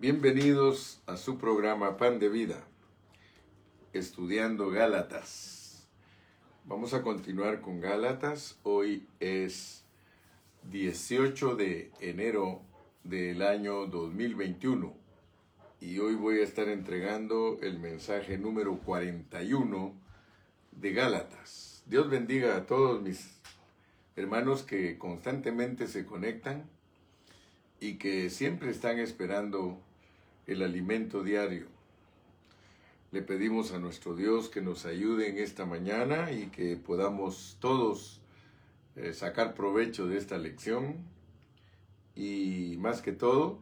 Bienvenidos a su programa Pan de Vida, estudiando Gálatas. Vamos a continuar con Gálatas. Hoy es 18 de enero del año 2021 y hoy voy a estar entregando el mensaje número 41 de Gálatas. Dios bendiga a todos mis hermanos que constantemente se conectan y que siempre están esperando el alimento diario. Le pedimos a nuestro Dios que nos ayude en esta mañana y que podamos todos eh, sacar provecho de esta lección y más que todo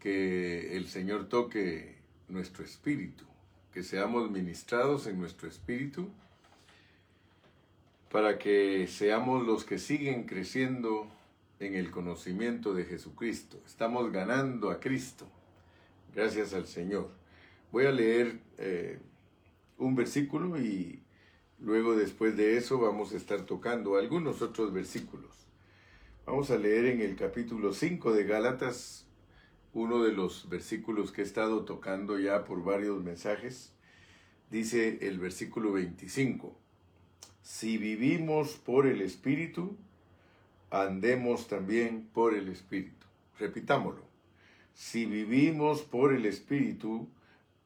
que el Señor toque nuestro espíritu, que seamos ministrados en nuestro espíritu para que seamos los que siguen creciendo en el conocimiento de Jesucristo. Estamos ganando a Cristo Gracias al Señor. Voy a leer eh, un versículo y luego después de eso vamos a estar tocando algunos otros versículos. Vamos a leer en el capítulo 5 de Gálatas uno de los versículos que he estado tocando ya por varios mensajes. Dice el versículo 25, si vivimos por el Espíritu, andemos también por el Espíritu. Repitámoslo si vivimos por el Espíritu,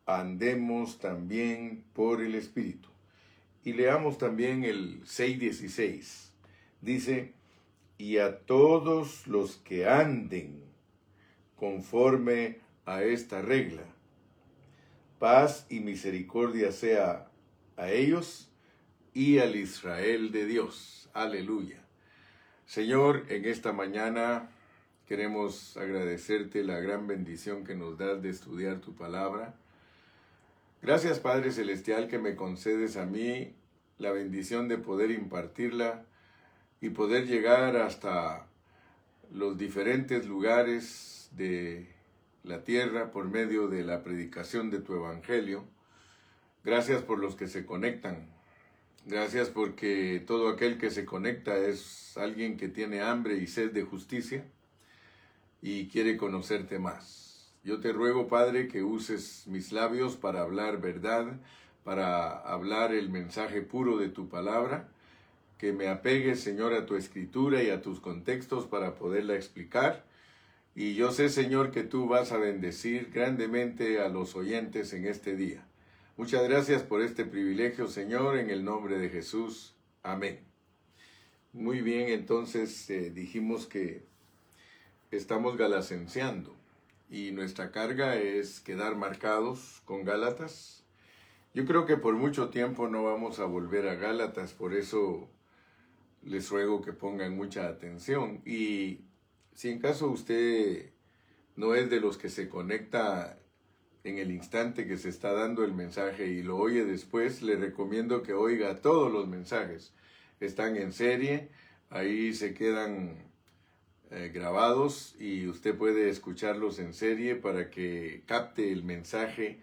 andemos también por el Espíritu. Y leamos también el 6.16. Dice, y a todos los que anden conforme a esta regla, paz y misericordia sea a ellos y al Israel de Dios. Aleluya. Señor, en esta mañana Queremos agradecerte la gran bendición que nos das de estudiar tu palabra. Gracias Padre Celestial que me concedes a mí la bendición de poder impartirla y poder llegar hasta los diferentes lugares de la tierra por medio de la predicación de tu evangelio. Gracias por los que se conectan. Gracias porque todo aquel que se conecta es alguien que tiene hambre y sed de justicia y quiere conocerte más. Yo te ruego, Padre, que uses mis labios para hablar verdad, para hablar el mensaje puro de tu palabra, que me apegues, Señor, a tu escritura y a tus contextos para poderla explicar. Y yo sé, Señor, que tú vas a bendecir grandemente a los oyentes en este día. Muchas gracias por este privilegio, Señor, en el nombre de Jesús. Amén. Muy bien, entonces eh, dijimos que estamos galacenciando y nuestra carga es quedar marcados con Gálatas. Yo creo que por mucho tiempo no vamos a volver a Gálatas, por eso les ruego que pongan mucha atención. Y si en caso usted no es de los que se conecta en el instante que se está dando el mensaje y lo oye después, le recomiendo que oiga todos los mensajes. Están en serie, ahí se quedan eh, grabados y usted puede escucharlos en serie para que capte el mensaje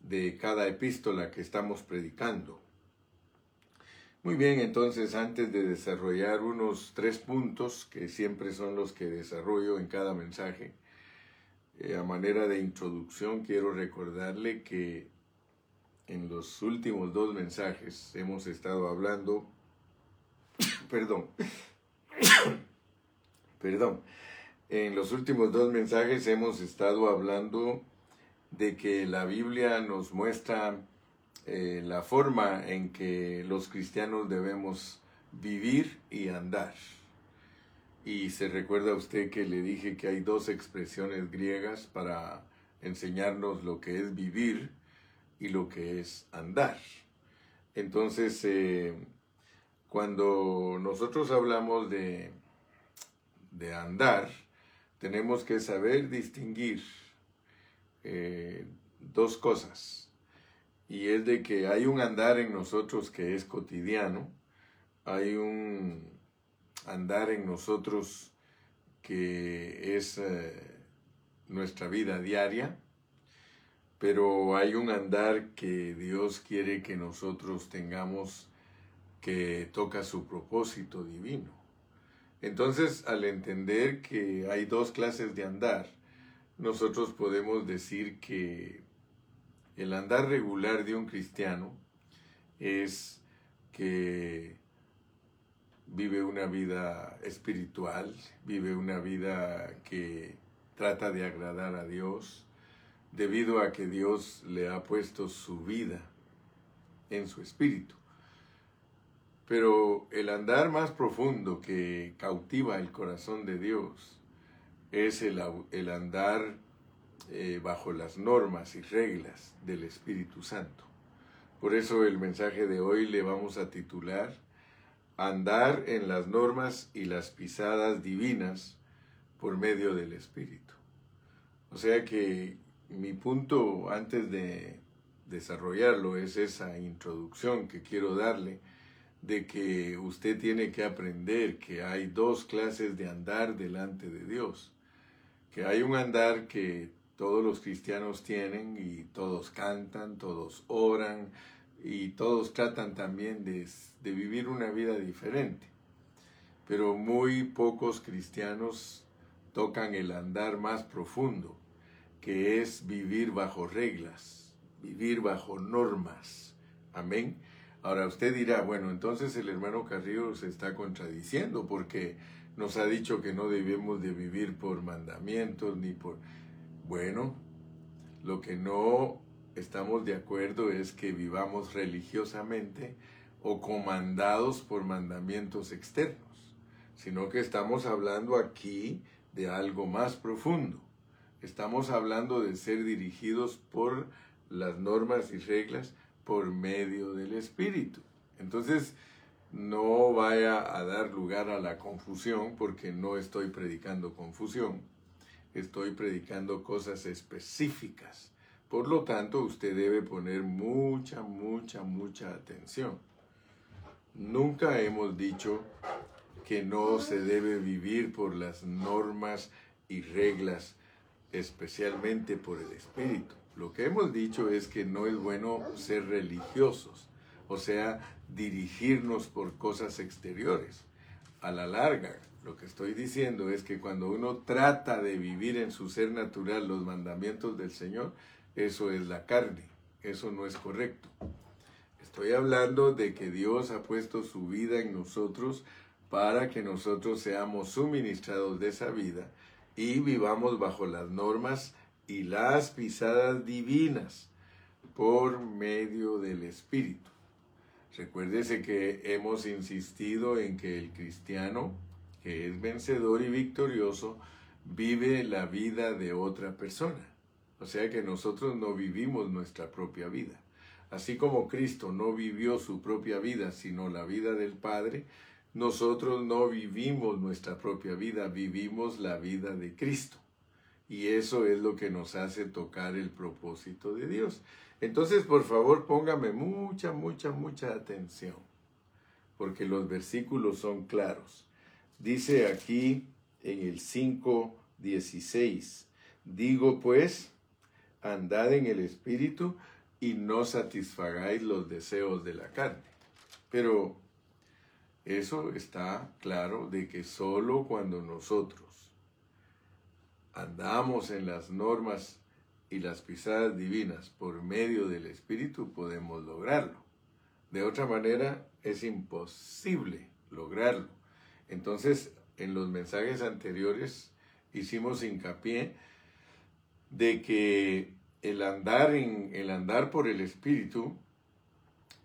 de cada epístola que estamos predicando. Muy bien, entonces antes de desarrollar unos tres puntos, que siempre son los que desarrollo en cada mensaje, eh, a manera de introducción quiero recordarle que en los últimos dos mensajes hemos estado hablando, perdón, Perdón. En los últimos dos mensajes hemos estado hablando de que la Biblia nos muestra eh, la forma en que los cristianos debemos vivir y andar. Y se recuerda usted que le dije que hay dos expresiones griegas para enseñarnos lo que es vivir y lo que es andar. Entonces, eh, cuando nosotros hablamos de de andar, tenemos que saber distinguir eh, dos cosas. Y es de que hay un andar en nosotros que es cotidiano, hay un andar en nosotros que es eh, nuestra vida diaria, pero hay un andar que Dios quiere que nosotros tengamos que toca su propósito divino. Entonces, al entender que hay dos clases de andar, nosotros podemos decir que el andar regular de un cristiano es que vive una vida espiritual, vive una vida que trata de agradar a Dios, debido a que Dios le ha puesto su vida en su espíritu. Pero el andar más profundo que cautiva el corazón de Dios es el, andar eh, bajo las normas y reglas del Espíritu Santo. Por eso el mensaje de hoy le vamos a titular Andar en las normas y las pisadas divinas por medio del Espíritu. O sea que mi punto antes de desarrollarlo es esa introducción que quiero darle de que usted tiene que aprender que hay dos clases de andar delante de Dios, que hay un andar que todos los cristianos tienen y todos cantan, todos oran y todos tratan también de, de vivir una vida diferente. Pero muy pocos cristianos tocan el andar más profundo, que es vivir bajo reglas, vivir bajo normas. Amén. Ahora usted dirá, bueno, entonces el hermano Carrillo se está contradiciendo porque nos ha dicho que no debemos de vivir por mandamientos ni por... Bueno, lo que no estamos de acuerdo es que vivamos religiosamente o comandados por mandamientos externos, sino que estamos hablando aquí de algo más profundo. Estamos hablando de ser dirigidos por las normas y reglas por medio del Espíritu. Entonces, no vaya a dar lugar a la confusión porque no estoy predicando confusión, estoy predicando cosas específicas. Por lo tanto, usted debe poner mucha, mucha, mucha atención. Nunca hemos dicho que no se debe vivir por las normas y reglas, especialmente por el Espíritu. Lo que hemos dicho es que no es bueno ser religiosos, o sea, dirigirnos por cosas exteriores. A la larga, lo que estoy diciendo es que cuando uno trata de vivir en su ser natural los mandamientos del Señor, eso es la carne, eso no es correcto. Estoy hablando de que Dios ha puesto su vida en nosotros para que nosotros seamos suministrados de esa vida y vivamos bajo las normas y las pisadas divinas por medio del Espíritu. Recuérdese que hemos insistido en que el cristiano, que es vencedor y victorioso, vive la vida de otra persona. O sea que nosotros no vivimos nuestra propia vida. Así como Cristo no vivió su propia vida, sino la vida del Padre, nosotros no vivimos nuestra propia vida, vivimos la vida de Cristo. Y eso es lo que nos hace tocar el propósito de Dios. Entonces, por favor, póngame mucha, mucha, mucha atención, porque los versículos son claros. Dice aquí en el 5.16, digo pues, andad en el Espíritu y no satisfagáis los deseos de la carne. Pero eso está claro de que solo cuando nosotros andamos en las normas y las pisadas divinas por medio del Espíritu, podemos lograrlo. De otra manera, es imposible lograrlo. Entonces, en los mensajes anteriores hicimos hincapié de que el andar, en, el andar por el Espíritu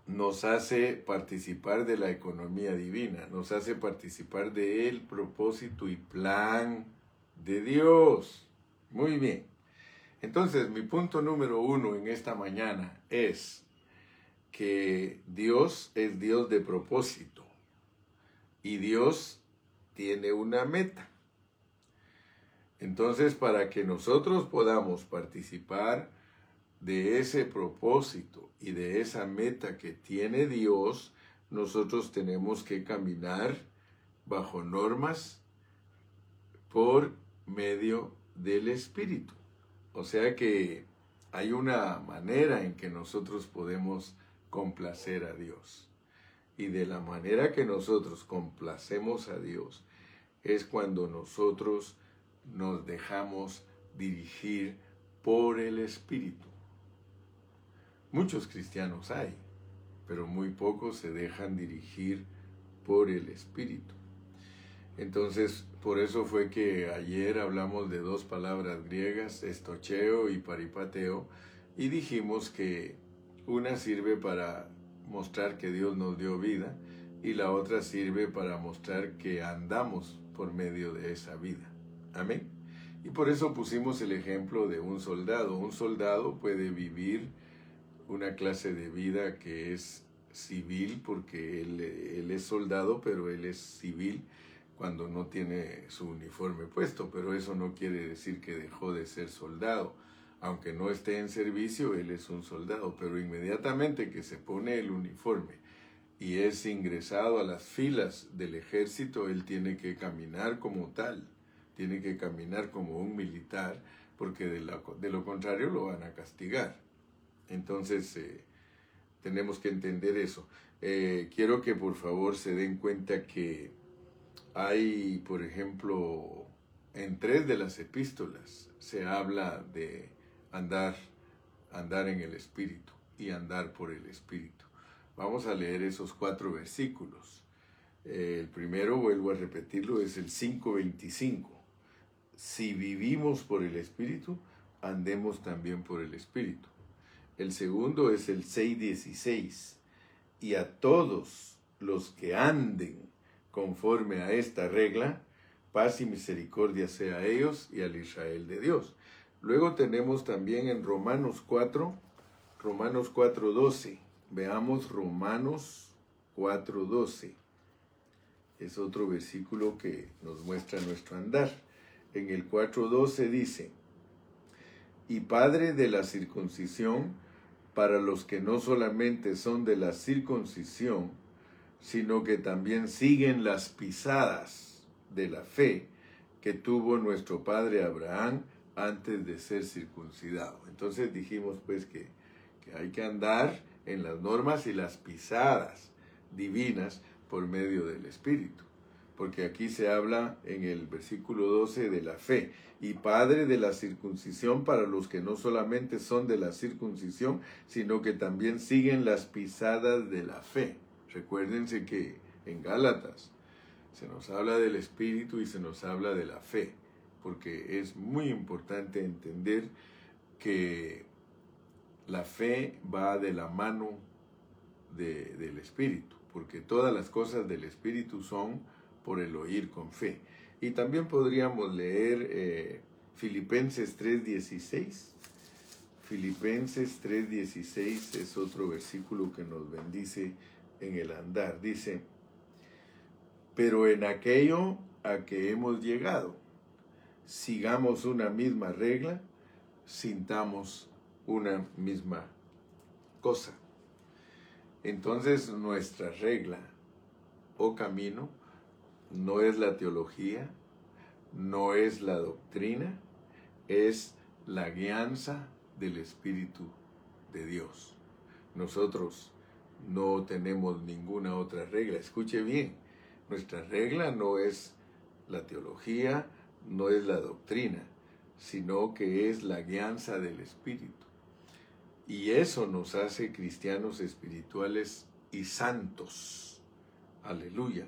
nos hace participar de la economía divina, nos hace participar del propósito y plan de Dios. Muy bien. Entonces, mi punto número uno en esta mañana es que Dios es Dios de propósito y Dios tiene una meta. Entonces, para que nosotros podamos participar de ese propósito y de esa meta que tiene Dios, nosotros tenemos que caminar bajo normas por medio del Espíritu. O sea que hay una manera en que nosotros podemos complacer a Dios. Y de la manera que nosotros complacemos a Dios es cuando nosotros nos dejamos dirigir por el Espíritu. Muchos cristianos hay, pero muy pocos se dejan dirigir por el Espíritu. Entonces, por eso fue que ayer hablamos de dos palabras griegas, estocheo y paripateo, y dijimos que una sirve para mostrar que Dios nos dio vida y la otra sirve para mostrar que andamos por medio de esa vida. Amén. Y por eso pusimos el ejemplo de un soldado. Un soldado puede vivir una clase de vida que es civil porque él, él es soldado, pero él es civil cuando no tiene su uniforme puesto, pero eso no quiere decir que dejó de ser soldado. Aunque no esté en servicio, él es un soldado, pero inmediatamente que se pone el uniforme y es ingresado a las filas del ejército, él tiene que caminar como tal, tiene que caminar como un militar, porque de, lo contrario lo van a castigar. Entonces, eh, tenemos que entender eso. Eh, quiero que por favor se den cuenta que hay, por ejemplo, en tres de las epístolas se habla de andar, andar en el Espíritu y andar por el Espíritu. Vamos a leer esos cuatro versículos. El primero, vuelvo a repetirlo, es el 5.25. Si vivimos por el Espíritu, andemos también por el Espíritu. El segundo es el 6.16. Y a todos los que anden conforme a esta regla, paz y misericordia sea a ellos y al Israel de Dios. Luego tenemos también en Romanos 4, Romanos 4.12. Veamos Romanos 4.12. Es otro versículo que nos muestra nuestro andar. En el 4.12 dice, y Padre de la circuncisión para los que no solamente son de la circuncisión, sino que también siguen las pisadas de la fe que tuvo nuestro padre Abraham antes de ser circuncidado. Entonces dijimos pues que, que hay que andar en las normas y las pisadas divinas por medio del Espíritu. Porque aquí se habla en el versículo 12 de la fe y padre de la circuncisión para los que no solamente son de la circuncisión, sino que también siguen las pisadas de la fe. Recuérdense que en Gálatas se nos habla del Espíritu y se nos habla de la fe, porque es muy importante entender que la fe va de la mano del Espíritu, porque todas las cosas del Espíritu son por el oír con fe. Y también podríamos leer eh, Filipenses 3:16. Filipenses 3:16 es otro versículo que nos bendice en el andar. Dice, pero en aquello a que hemos llegado, sigamos una misma regla, sintamos una misma cosa. Entonces nuestra regla o camino no es la teología, no es la doctrina, es la guianza del Espíritu de Dios. Nosotros no tenemos ninguna otra regla. Escuche bien, nuestra regla no es la teología, no es la doctrina, sino que es la guianza del Espíritu. Y eso nos hace cristianos espirituales y santos. Aleluya.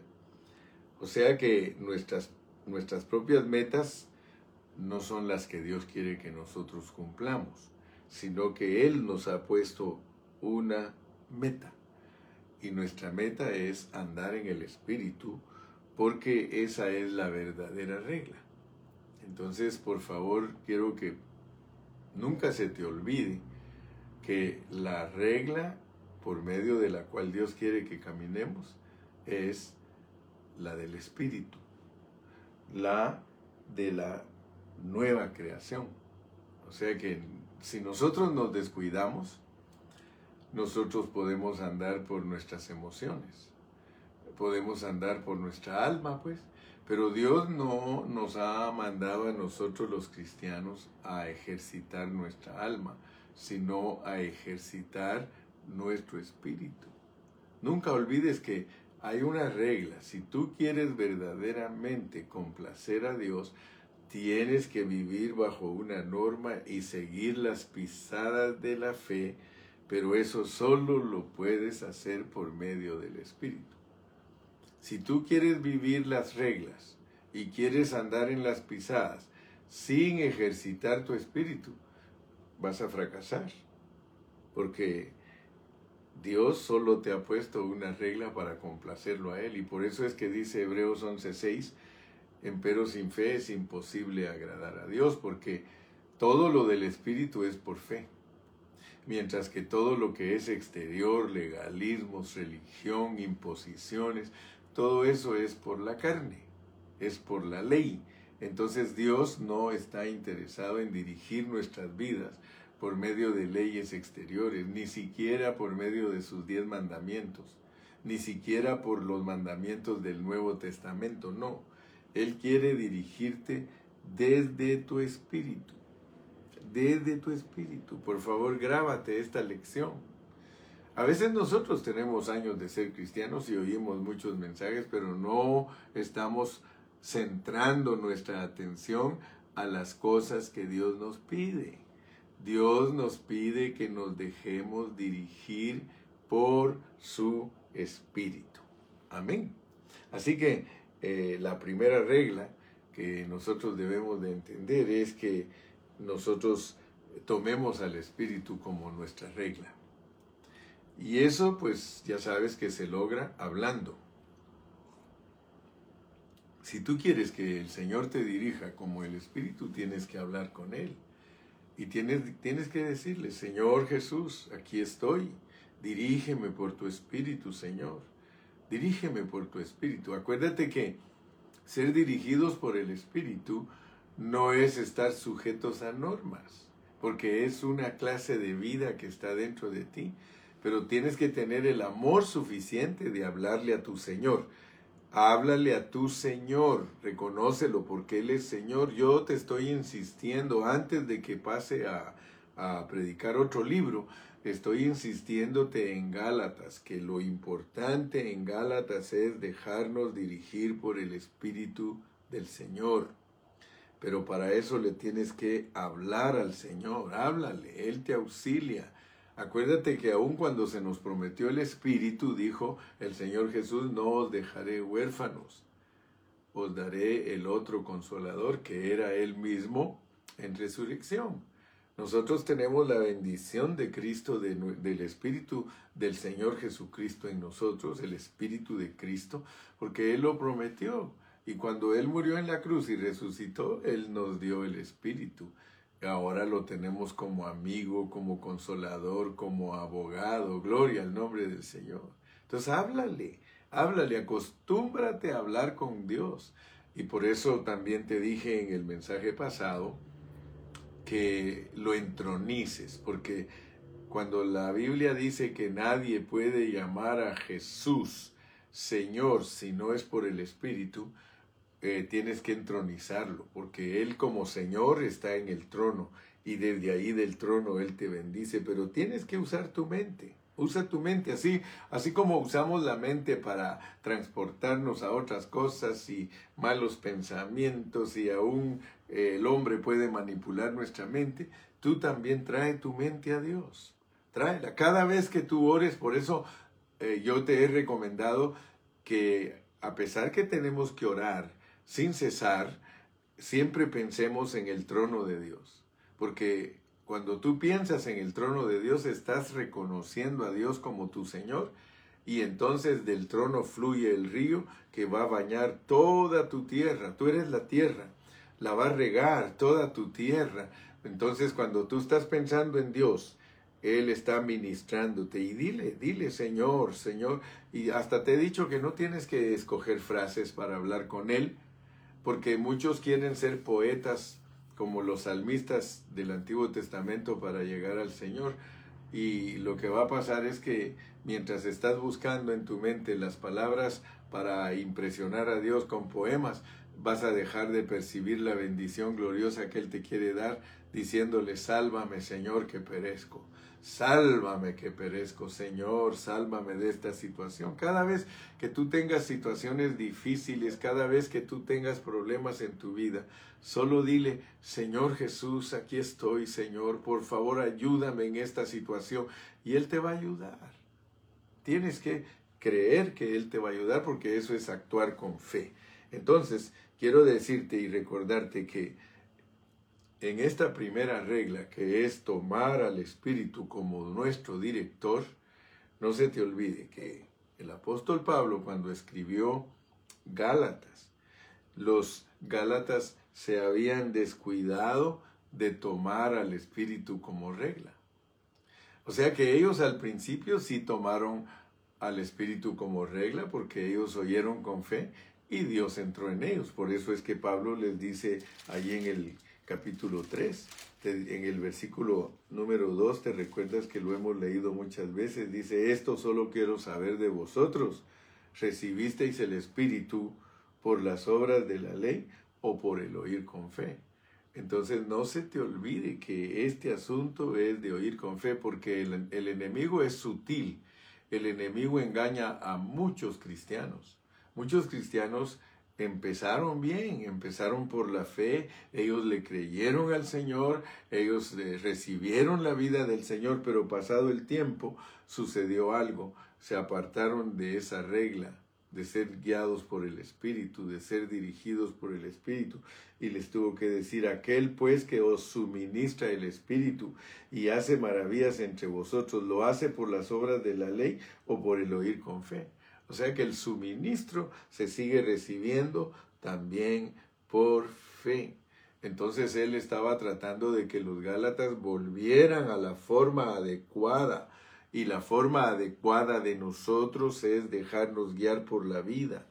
O sea que nuestras, nuestras propias metas no son las que Dios quiere que nosotros cumplamos, sino que Él nos ha puesto una meta y nuestra meta es andar en el Espíritu porque esa es la verdadera regla. Entonces, por favor, quiero que nunca se te olvide que la regla por medio de la cual Dios quiere que caminemos es la del Espíritu, la de la nueva creación. O sea que si nosotros nos descuidamos, nosotros podemos andar por nuestras emociones, podemos andar por nuestra alma, pues, pero Dios no nos ha mandado a nosotros los cristianos a ejercitar nuestra alma, sino a ejercitar nuestro espíritu. Nunca olvides que hay una regla, si tú quieres verdaderamente complacer a Dios, tienes que vivir bajo una norma y seguir las pisadas de la fe, pero eso solo lo puedes hacer por medio del Espíritu. Si tú quieres vivir las reglas y quieres andar en las pisadas sin ejercitar tu espíritu, vas a fracasar. Porque Dios solo te ha puesto una regla para complacerlo a Él. Y por eso es que dice Hebreos 11:6, empero sin fe es imposible agradar a Dios, porque todo lo del Espíritu es por fe. Mientras que todo lo que es exterior, legalismos, religión, imposiciones, todo eso es por la carne, es por la ley. Entonces Dios no está interesado en dirigir nuestras vidas por medio de leyes exteriores, ni siquiera por medio de sus diez mandamientos, ni siquiera por los mandamientos del Nuevo Testamento, no. Él quiere dirigirte desde tu espíritu, desde tu espíritu. Por favor, grábate esta lección. A veces nosotros tenemos años de ser cristianos y oímos muchos mensajes, pero no estamos centrando nuestra atención a las cosas que Dios nos pide. Dios nos pide que nos dejemos dirigir por su espíritu. Amén. Así que eh, la primera regla que nosotros debemos de entender es que nosotros tomemos al espíritu como nuestra regla. Y eso pues ya sabes que se logra hablando. Si tú quieres que el Señor te dirija como el Espíritu, tienes que hablar con Él. Y tienes, tienes que decirle, Señor Jesús, aquí estoy, dirígeme por tu Espíritu, Señor. Dirígeme por tu Espíritu. Acuérdate que ser dirigidos por el Espíritu no es estar sujetos a normas, porque es una clase de vida que está dentro de ti, pero tienes que tener el amor suficiente de hablarle a tu Señor. Háblale a tu Señor, reconócelo porque Él es Señor. Yo te estoy insistiendo, antes de que pase a, a predicar otro libro, estoy insistiéndote en Gálatas, que lo importante en Gálatas es dejarnos dirigir por el Espíritu del Señor. Pero para eso le tienes que hablar al Señor, háblale, Él te auxilia. Acuérdate que aun cuando se nos prometió el Espíritu, dijo el Señor Jesús, no os dejaré huérfanos, os daré el otro consolador, que era Él mismo en resurrección. Nosotros tenemos la bendición de Cristo, del Espíritu del Señor Jesucristo en nosotros, el Espíritu de Cristo, porque Él lo prometió. Y cuando Él murió en la cruz y resucitó, Él nos dio el Espíritu ahora lo tenemos como amigo, como consolador, como abogado. Gloria al nombre del Señor. Entonces háblale, háblale, acostúmbrate a hablar con Dios. Y por eso también te dije en el mensaje pasado que lo entronices, porque cuando la Biblia dice que nadie puede llamar a Jesús Señor si no es por el Espíritu, eh, tienes que entronizarlo, porque Él como Señor está en el trono y desde ahí del trono Él te bendice, pero tienes que usar tu mente. Usa tu mente así, así como usamos la mente para transportarnos a otras cosas y malos pensamientos y aún eh, el hombre puede manipular nuestra mente, tú también trae tu mente a Dios. Tráela. Cada vez que tú ores, por eso eh, yo te he recomendado que a pesar que tenemos que orar, sin cesar, siempre pensemos en el trono de Dios. Porque cuando tú piensas en el trono de Dios, estás reconociendo a Dios como tu Señor y entonces del trono fluye el río que va a bañar toda tu tierra. Tú eres la tierra, la va a regar toda tu tierra. Entonces cuando tú estás pensando en Dios, Él está ministrándote y dile, dile Señor, Señor. Y hasta te he dicho que no tienes que escoger frases para hablar con Él, porque muchos quieren ser poetas como los salmistas del Antiguo Testamento para llegar al Señor. Y lo que va a pasar es que mientras estás buscando en tu mente las palabras para impresionar a Dios con poemas, vas a dejar de percibir la bendición gloriosa que Él te quiere dar, diciéndole, sálvame Señor que perezco. Sálvame que perezco, Señor, sálvame de esta situación. Cada vez que tú tengas situaciones difíciles, cada vez que tú tengas problemas en tu vida, solo dile, Señor Jesús, aquí estoy, Señor, por favor ayúdame en esta situación. Y Él te va a ayudar. Tienes que creer que Él te va a ayudar porque eso es actuar con fe. Entonces, quiero decirte y recordarte que en esta primera regla, que es tomar al Espíritu como nuestro director, no se te olvide que el apóstol Pablo cuando escribió Gálatas, los Gálatas se habían descuidado de tomar al Espíritu como regla. O sea que ellos al principio sí tomaron al Espíritu como regla porque ellos oyeron con fe y Dios entró en ellos. Por eso es que Pablo les dice allí en el capítulo 3, en el versículo número 2, te recuerdas que lo hemos leído muchas veces, dice, esto solo quiero saber de vosotros, ¿recibisteis el Espíritu por las obras de la ley o por el oír con fe? Entonces no se te olvide que este asunto es de oír con fe porque el, el enemigo es sutil, el enemigo engaña a muchos cristianos. Muchos cristianos empezaron bien, empezaron por la fe, ellos le creyeron al Señor, ellos recibieron la vida del Señor, pero pasado el tiempo sucedió algo, se apartaron de esa regla de ser guiados por el Espíritu, de ser dirigidos por el Espíritu, y les tuvo que decir, aquel pues que os suministra el Espíritu y hace maravillas entre vosotros, ¿lo hace por las obras de la ley o por el oír con fe? O sea que el suministro se sigue recibiendo también por fe. Entonces él estaba tratando de que los Gálatas volvieran a la forma adecuada. Y la forma adecuada de nosotros es dejarnos guiar por la vida.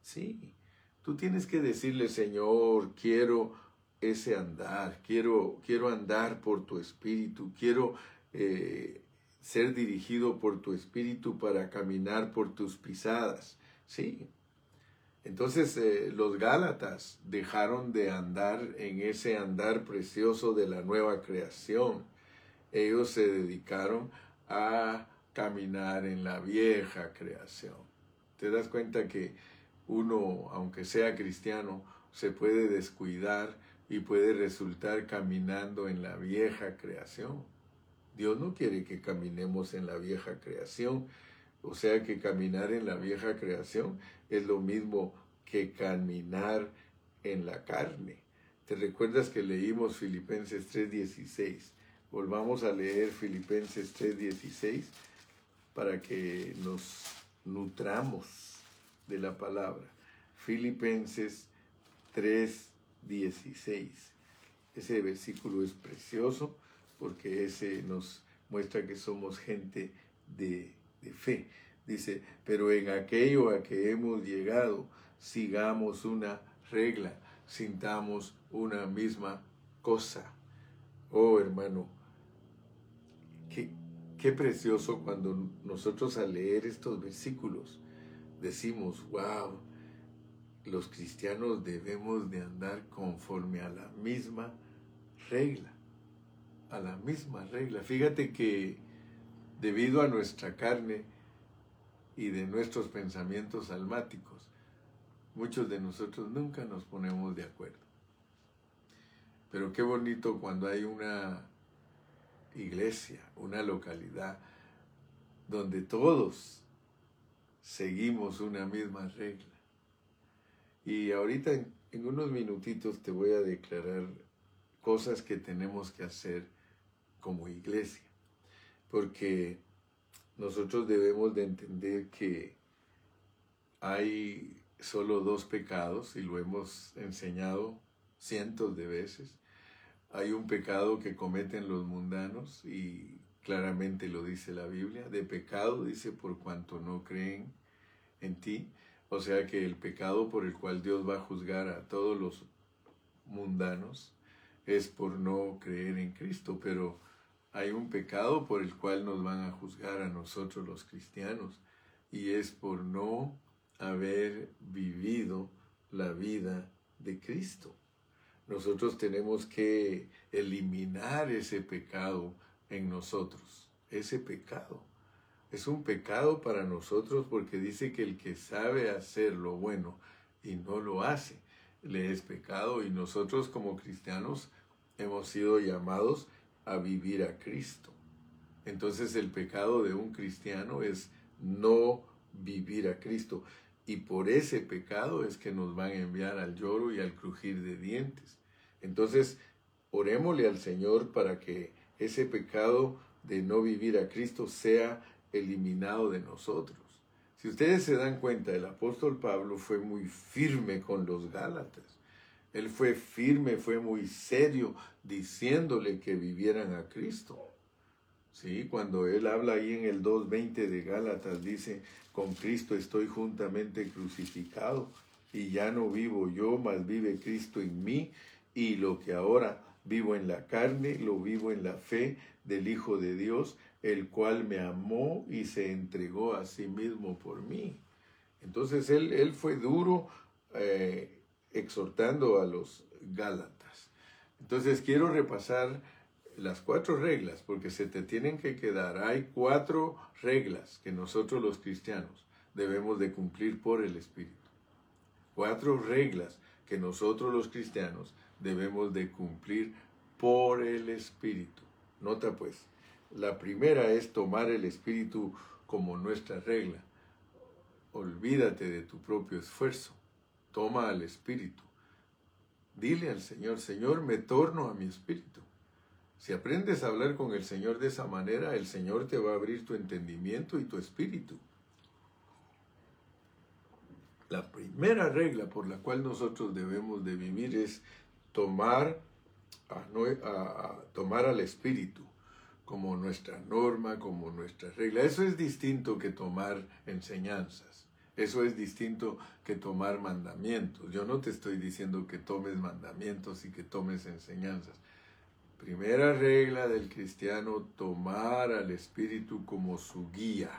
Sí, tú tienes que decirle, Señor, quiero ese andar, quiero, quiero andar por tu espíritu, quiero eh, ser dirigido por tu espíritu para caminar por tus pisadas. Sí. Entonces eh, los Gálatas dejaron de andar en ese andar precioso de la nueva creación. Ellos se dedicaron a caminar en la vieja creación. Te das cuenta que uno, aunque sea cristiano, se puede descuidar y puede resultar caminando en la vieja creación. Dios no quiere que caminemos en la vieja creación. O sea que caminar en la vieja creación es lo mismo que caminar en la carne. ¿Te recuerdas que leímos Filipenses 3:16? Volvamos a leer Filipenses 3:16 para que nos nutramos de la palabra. Filipenses 3:16. Ese versículo es precioso porque ese nos muestra que somos gente de, fe. Dice, pero en aquello a que hemos llegado, sigamos una regla, sintamos una misma cosa. Oh hermano, qué, qué precioso cuando nosotros al leer estos versículos decimos, wow, los cristianos debemos de andar conforme a la misma regla a la misma regla. Fíjate que debido a nuestra carne y de nuestros pensamientos almáticos, muchos de nosotros nunca nos ponemos de acuerdo. Pero qué bonito cuando hay una iglesia, una localidad, donde todos seguimos una misma regla. Y ahorita en, en unos minutitos te voy a declarar cosas que tenemos que hacer como iglesia, porque nosotros debemos de entender que hay solo dos pecados y lo hemos enseñado cientos de veces. Hay un pecado que cometen los mundanos y claramente lo dice la Biblia. De pecado dice por cuanto no creen en ti. O sea que el pecado por el cual Dios va a juzgar a todos los mundanos es por no creer en Cristo. Pero hay un pecado por el cual nos van a juzgar a nosotros los cristianos y es por no haber vivido la vida de Cristo. Nosotros tenemos que eliminar ese pecado en nosotros, ese pecado. Es un pecado para nosotros porque dice que el que sabe hacer lo bueno y no lo hace, le es pecado y nosotros como cristianos hemos sido llamados a vivir a Cristo. Entonces el pecado de un cristiano es no vivir a Cristo. Y por ese pecado es que nos van a enviar al lloro y al crujir de dientes. Entonces, orémosle al Señor para que ese pecado de no vivir a Cristo sea eliminado de nosotros. Si ustedes se dan cuenta, el apóstol Pablo fue muy firme con los Gálatas. Él fue firme, fue muy serio, diciéndole que vivieran a Cristo. Sí, cuando él habla ahí en el 2.20 de Gálatas, dice, con Cristo estoy juntamente crucificado y ya no vivo yo, mas vive Cristo en mí y lo que ahora vivo en la carne, lo vivo en la fe del Hijo de Dios, el cual me amó y se entregó a sí mismo por mí. Entonces él, él fue duro eh, exhortando a los Gálatas. Entonces quiero repasar las cuatro reglas, porque se te tienen que quedar. Hay cuatro reglas que nosotros los cristianos debemos de cumplir por el Espíritu. Cuatro reglas que nosotros los cristianos debemos de cumplir por el Espíritu. Nota pues, la primera es tomar el Espíritu como nuestra regla. Olvídate de tu propio esfuerzo. Toma al Espíritu. Dile al Señor, Señor, me torno a mi Espíritu. Si aprendes a hablar con el Señor de esa manera, el Señor te va a abrir tu entendimiento y tu espíritu. La primera regla por la cual nosotros debemos de vivir es tomar, a, tomar al espíritu como nuestra norma, como nuestra regla. Eso es distinto que tomar enseñanzas. Eso es distinto que tomar mandamientos. Yo no te estoy diciendo que tomes mandamientos y que tomes enseñanzas. Primera regla del cristiano, tomar al Espíritu como su guía.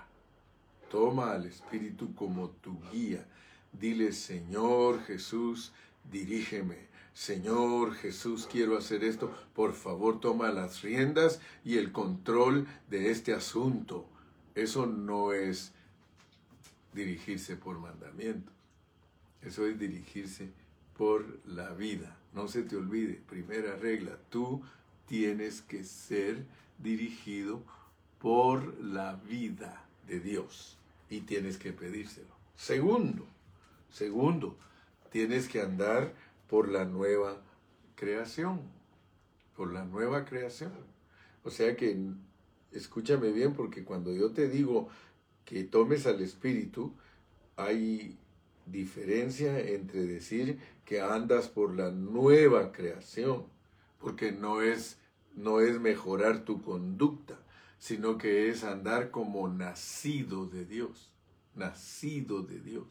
Toma al Espíritu como tu guía. Dile, Señor Jesús, dirígeme. Señor Jesús, quiero hacer esto. Por favor, toma las riendas y el control de este asunto. Eso no es dirigirse por mandamiento. Eso es dirigirse por la vida. No se te olvide, primera regla, tú tienes que ser dirigido por la vida de Dios y tienes que pedírselo. Segundo, segundo, tienes que andar por la nueva creación, por la nueva creación. O sea que, escúchame bien, porque cuando yo te digo que tomes al Espíritu, hay diferencia entre decir que andas por la nueva creación porque no es, no es mejorar tu conducta, sino que es andar como nacido de Dios, nacido de Dios.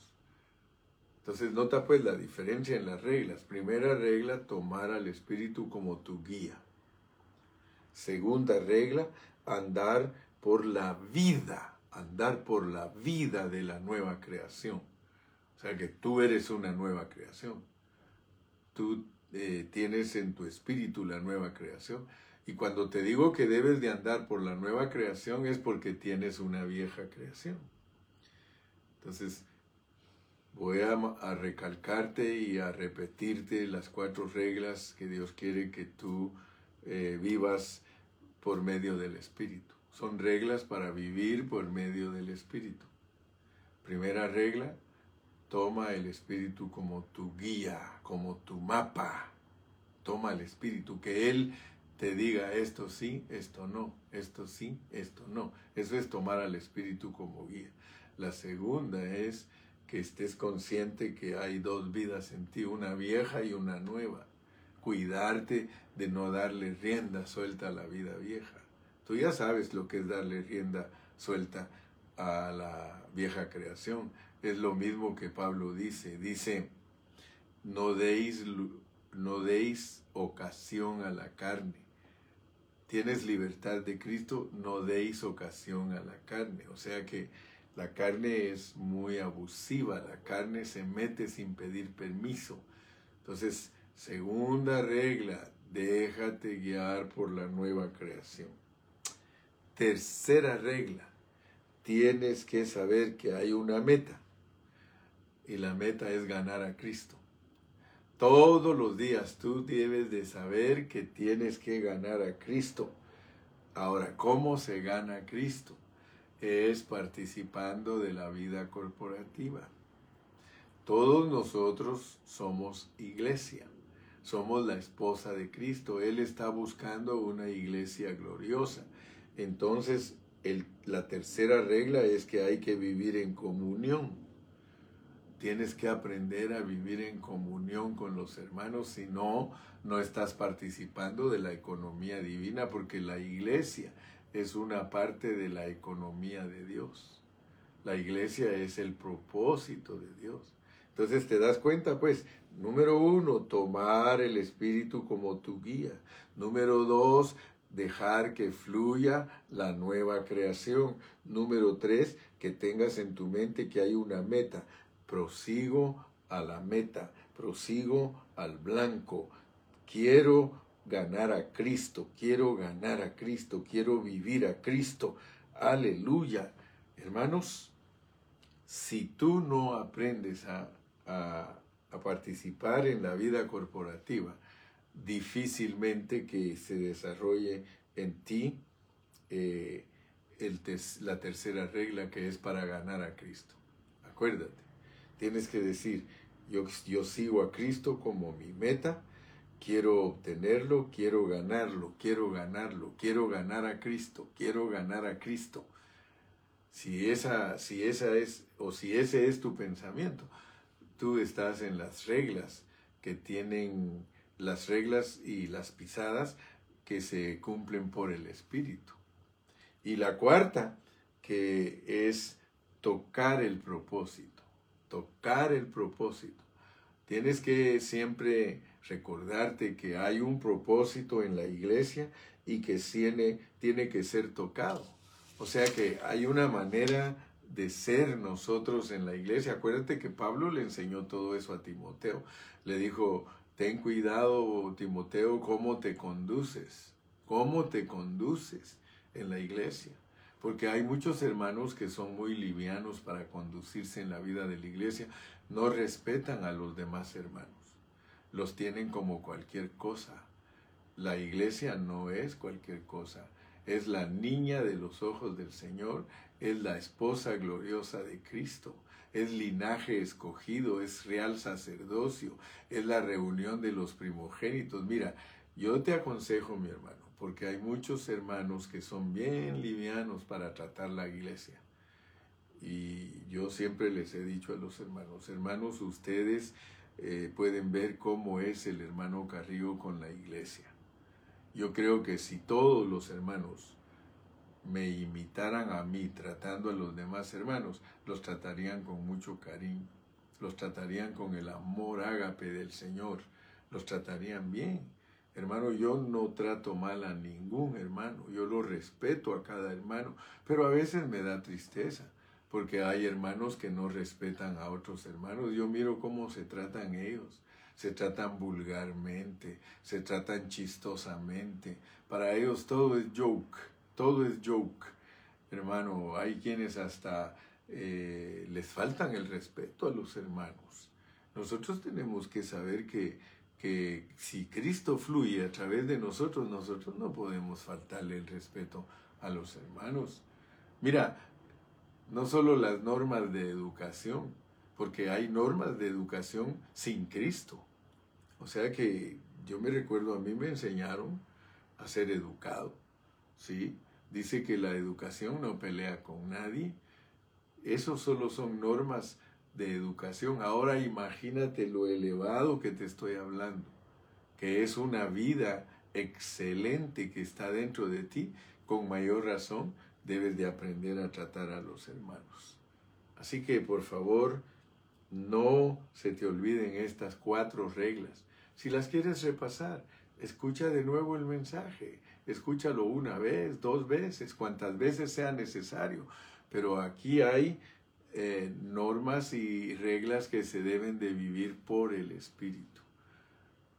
Entonces nota pues la diferencia en las reglas. Primera regla, tomar al Espíritu como tu guía. Segunda regla, andar por la vida, andar por la vida de la nueva creación. O sea que tú eres una nueva creación. Tú eh, tienes en tu espíritu la nueva creación. Y cuando te digo que debes de andar por la nueva creación es porque tienes una vieja creación. Entonces, voy a, recalcarte y a repetirte las cuatro reglas que Dios quiere que tú eh, vivas por medio del Espíritu. Son reglas para vivir por medio del Espíritu. Primera regla, Toma el Espíritu como tu guía, como tu mapa. Toma el Espíritu, que Él te diga esto sí, esto no, esto sí, esto no. Eso es tomar al Espíritu como guía. La segunda es que estés consciente que hay dos vidas en ti, una vieja y una nueva. Cuidarte de no darle rienda suelta a la vida vieja. Tú ya sabes lo que es darle rienda suelta a la vieja creación es lo mismo que Pablo dice. Dice, no deis, no deis ocasión a la carne. Tienes libertad de Cristo, no deis ocasión a la carne. O sea que La carne es muy abusiva, la carne se mete sin pedir permiso. Entonces, segunda regla, déjate guiar por la nueva creación. Tercera regla, tienes que saber que hay una meta y la meta es ganar a Cristo. Todos los días tú debes de saber que tienes que ganar a Cristo. Ahora, ¿cómo se gana a Cristo? Es participando de la vida corporativa. Todos nosotros somos iglesia, somos la esposa de Cristo. Él está buscando una iglesia gloriosa. Entonces, la tercera regla es que hay que vivir en comunión. Tienes que aprender a vivir en comunión con los hermanos, si no, no estás participando de la economía divina, porque la iglesia es una parte de la economía de Dios. La iglesia es el propósito de Dios. Entonces te das cuenta, pues, número uno, tomar el Espíritu como tu guía. Número dos, dejar que fluya la nueva creación. Número tres, que tengas en tu mente que hay una meta prosigo a la meta, prosigo al blanco. Quiero ganar a Cristo, quiero ganar a Cristo, quiero vivir a Cristo. Aleluya. Hermanos, si tú no aprendes a, participar en la vida corporativa, difícilmente que se desarrolle en ti eh, la tercera regla que es para ganar a Cristo. Acuérdate, Tienes que decir, yo, yo sigo a Cristo como mi meta, quiero obtenerlo, quiero ganarlo, quiero ganarlo, quiero ganar a Cristo, quiero ganar a Cristo. Si esa, si esa es, o si ese es tu pensamiento, tú estás en las reglas que tienen las reglas y las pisadas que se cumplen por el Espíritu. Y la cuarta, que es tocar el propósito tocar el propósito. Tienes que siempre recordarte que hay un propósito en la iglesia y que tiene, tiene que ser tocado. O sea que hay una manera de ser nosotros en la iglesia. Acuérdate que Pablo le enseñó todo eso a Timoteo. Le dijo, ten cuidado, Timoteo, cómo te conduces, cómo te conduces en la iglesia. Porque hay muchos hermanos que son muy livianos para conducirse en la vida de la iglesia, no respetan a los demás hermanos, los tienen como cualquier cosa. La iglesia no es cualquier cosa, es la niña de los ojos del Señor, es la esposa gloriosa de Cristo, es linaje escogido, es real sacerdocio, es la reunión de los primogénitos. Mira, yo te aconsejo, mi hermano, porque hay muchos hermanos que son bien livianos para tratar la iglesia. Y yo siempre les he dicho a los hermanos, hermanos, ustedes eh, pueden ver cómo es el hermano Carrillo con la iglesia. Yo creo que si todos los hermanos me imitaran a mí tratando a los demás hermanos, los tratarían con mucho cariño, los tratarían con el amor ágape del Señor, los tratarían bien Hermano, yo no trato mal a ningún hermano, yo lo respeto a cada hermano, pero a veces me da tristeza, porque hay hermanos que no respetan a otros hermanos. Yo miro cómo se tratan ellos, se tratan vulgarmente, se tratan chistosamente. Para ellos todo es joke, todo es joke. Hermano, hay quienes hasta eh, les faltan el respeto a los hermanos. Nosotros tenemos que saber que que si Cristo fluye a través de nosotros, nosotros no podemos faltarle el respeto a los hermanos. Mira, no solo las normas de educación, porque hay normas de educación sin Cristo. O sea que yo me recuerdo, a mí me enseñaron a ser educado, ¿sí? Dice que la educación no pelea con nadie. Eso solo son normas de educación. Ahora imagínate lo elevado que te estoy hablando, que es una vida excelente que está dentro de ti, con mayor razón debes de aprender a tratar a los hermanos. Así que por favor, no se te olviden estas cuatro reglas. Si las quieres repasar, escucha de nuevo el mensaje. Escúchalo una vez, dos veces, cuantas veces sea necesario pero aquí hay eh, normas y reglas que se deben de vivir por el Espíritu.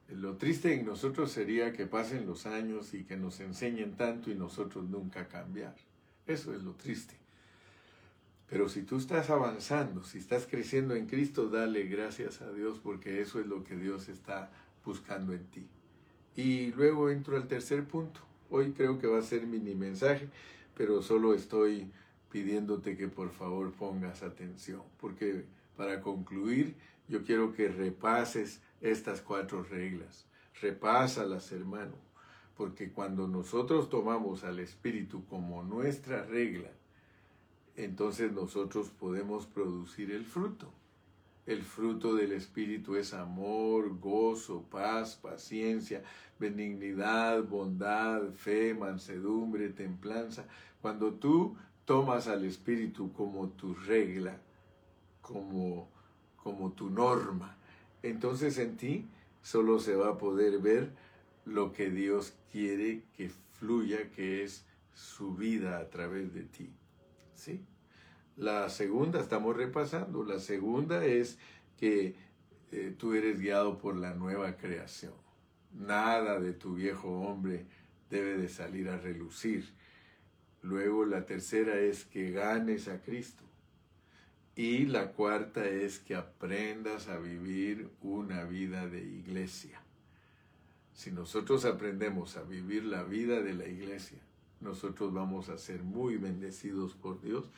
Lo triste en nosotros sería que pasen los años y que nos enseñen tanto y nosotros nunca cambiar. Eso es lo triste. Pero si tú estás avanzando, si estás creciendo en Cristo, dale gracias a Dios porque eso es lo que Dios está buscando en ti. Y luego entro al tercer punto. Hoy creo que va a ser mini mensaje, pero solo estoy pidiéndote que por favor pongas atención, porque para concluir yo quiero que repases estas cuatro reglas. Repásalas, hermano, porque cuando nosotros tomamos al Espíritu como nuestra regla, entonces nosotros podemos producir el fruto. El fruto del Espíritu es amor, gozo, paz, paciencia, benignidad, bondad, fe, mansedumbre, templanza. Cuando tú tomas al Espíritu como tu regla, como, como tu norma, entonces en ti solo se va a poder ver lo que Dios quiere que fluya, que es su vida a través de ti. ¿Sí? La segunda, estamos repasando, la segunda es que eh, tú eres guiado por la nueva creación. Nada de tu viejo hombre debe de salir a relucir. Luego la tercera es que ganes a Cristo. Y la cuarta es que aprendas a vivir una vida de iglesia. Si nosotros aprendemos a vivir la vida de la iglesia, nosotros vamos a ser muy bendecidos por Dios,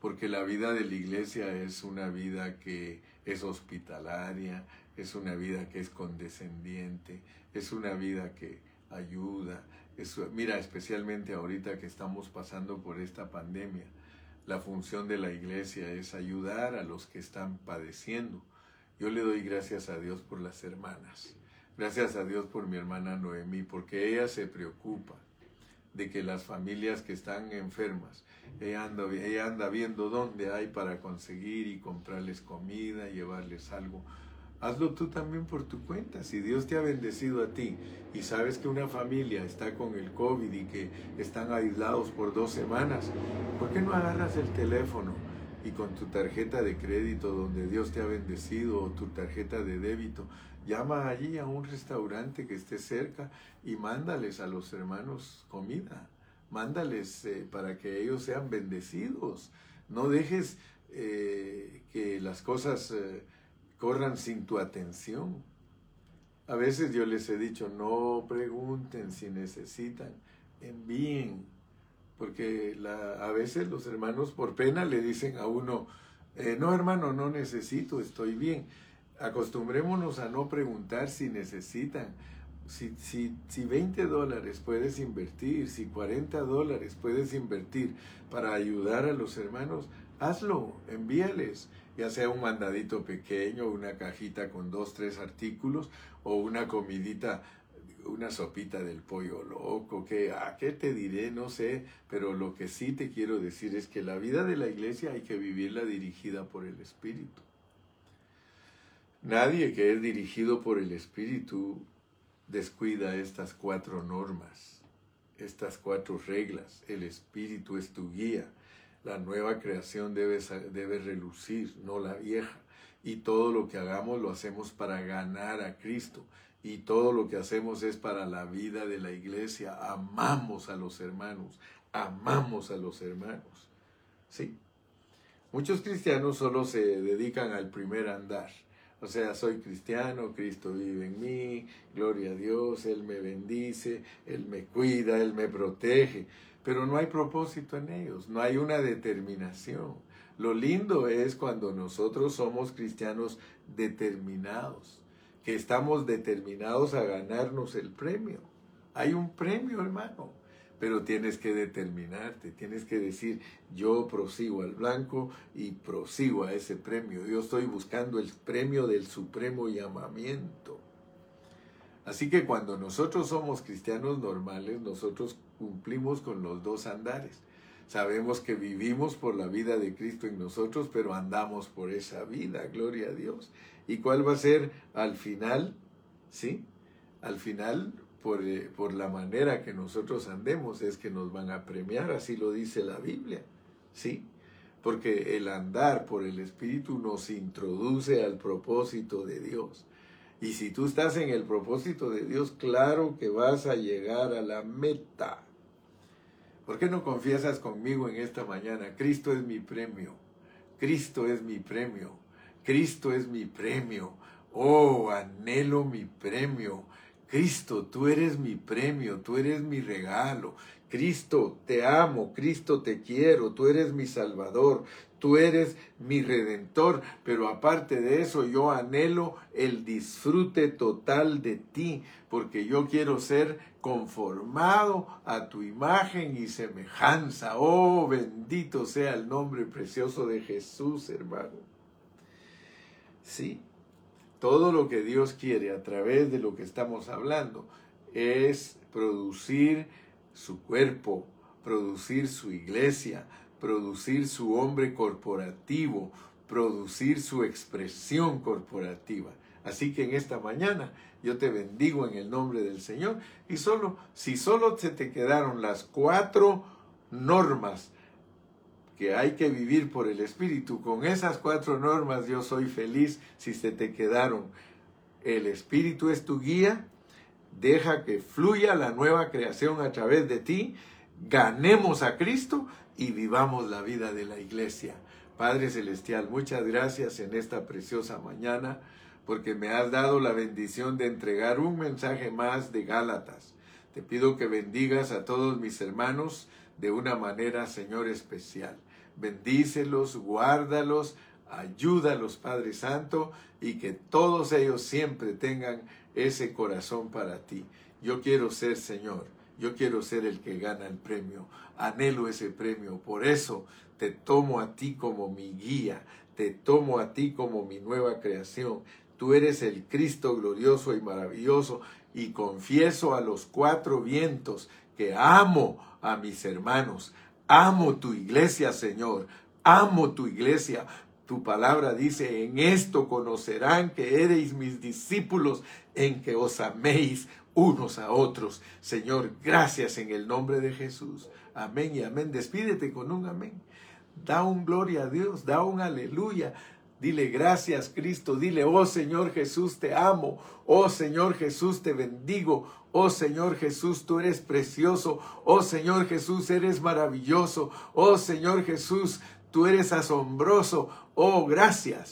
porque la vida de la iglesia es una vida que es hospitalaria, es una vida que es condescendiente, es una vida que ayuda. mira, especialmente ahorita que estamos pasando por esta pandemia, la función de la iglesia es ayudar a los que están padeciendo. Yo le doy gracias a Dios por las hermanas. Gracias a Dios por mi hermana Noemí, porque ella se preocupa de que las familias que están enfermas, ella anda, ella anda viendo dónde hay para conseguir y comprarles comida, llevarles algo Hazlo tú también por tu cuenta. Si Dios te ha bendecido a ti y sabes que una familia está con el COVID y que están aislados por dos semanas, ¿por qué no agarras el teléfono y con tu tarjeta de crédito donde Dios te ha bendecido o tu tarjeta de débito, llama allí a un restaurante que esté cerca y mándales a los hermanos comida? Mándales eh, para que ellos sean bendecidos. No dejes eh, que las cosas... Eh, corran sin tu atención. A veces yo les he dicho, no pregunten si necesitan, envíen, porque la, a veces los hermanos por pena le dicen a uno, eh, no hermano, no necesito, estoy bien. Acostumbrémonos a no preguntar si necesitan. Si, si, si 20 dólares puedes invertir, si 40 dólares puedes invertir para ayudar a los hermanos, hazlo, envíales ya sea un mandadito pequeño, una cajita con dos, tres artículos o una comidita, una sopita del pollo loco, que, ¿a qué te diré? No sé, pero lo que sí te quiero decir es que la vida de la iglesia hay que vivirla dirigida por el Espíritu. Nadie que es dirigido por el Espíritu descuida estas cuatro normas, estas cuatro reglas. El Espíritu es tu guía la nueva creación debe, debe relucir, no la vieja. Y todo lo que hagamos lo hacemos para ganar a Cristo. Y todo lo que hacemos es para la vida de la iglesia. Amamos a los hermanos. Amamos a los hermanos. Sí. Muchos cristianos solo se dedican al primer andar. O sea, soy cristiano, Cristo vive en mí, gloria a Dios, Él me bendice, Él me cuida, Él me protege pero no hay propósito en ellos, no hay una determinación. Lo lindo es cuando nosotros somos cristianos determinados, que estamos determinados a ganarnos el premio. Hay un premio, hermano, pero tienes que determinarte, tienes que decir, yo prosigo al blanco y prosigo a ese premio. Yo estoy buscando el premio del supremo llamamiento. Así que cuando nosotros somos cristianos normales, nosotros cumplimos con los dos andares. Sabemos que vivimos por la vida de Cristo en nosotros, pero andamos por esa vida, gloria a Dios. ¿Y cuál va a ser al final? ¿Sí? Al final, por, eh, por la manera que nosotros andemos, es que nos van a premiar, así lo dice la Biblia. ¿sí? Porque el andar por el Espíritu nos introduce al propósito de Dios. Y si tú estás en el propósito de Dios, claro que vas a llegar a la meta. ¿Por qué no confiesas conmigo en esta mañana? Cristo es mi premio. Cristo es mi premio. Cristo es mi premio. Oh, anhelo mi premio. Cristo, tú eres mi premio, tú eres mi regalo. Cristo, te amo, Cristo, te quiero, tú eres mi Salvador, tú eres mi redentor, pero aparte de eso yo anhelo el disfrute total de ti, porque yo quiero ser conformado a tu imagen y semejanza. Oh, bendito sea el nombre precioso de Jesús, hermano. Sí, todo lo que Dios quiere a través de lo que estamos hablando es producir su cuerpo, producir su iglesia, producir su hombre corporativo, producir su expresión corporativa. Así que en esta mañana yo te bendigo en el nombre del Señor y solo, si solo se te quedaron las cuatro normas que hay que vivir por el Espíritu, con esas cuatro normas yo soy feliz si se te quedaron. El Espíritu es tu guía, deja que fluya la nueva creación a través de ti, ganemos a Cristo y vivamos la vida de la iglesia. Padre Celestial, muchas gracias en esta preciosa mañana porque me has dado la bendición de entregar un mensaje más de Gálatas. Te pido que bendigas a todos mis hermanos de una manera, Señor, especial. Bendícelos, guárdalos, ayúdalos, Padre Santo, y que todos ellos siempre tengan ese corazón para ti. Yo quiero ser, Señor, yo quiero ser el que gana el premio. Anhelo ese premio. Por eso te tomo a ti como mi guía, te tomo a ti como mi nueva creación. Tú eres el Cristo glorioso y maravilloso y confieso a los cuatro vientos que amo a mis hermanos. Amo tu iglesia, Señor. Amo tu iglesia. Tu palabra dice, en esto conocerán que eres mis discípulos, en que os améis unos a otros. Señor, gracias en el nombre de Jesús. Amén y amén. Despídete con un amén. Da un gloria a Dios, da un aleluya. Dile gracias Cristo, dile, oh Señor Jesús, te amo, oh Señor Jesús, te bendigo, oh Señor Jesús, tú eres precioso, oh Señor Jesús, eres maravilloso, oh Señor Jesús, tú eres asombroso, oh gracias.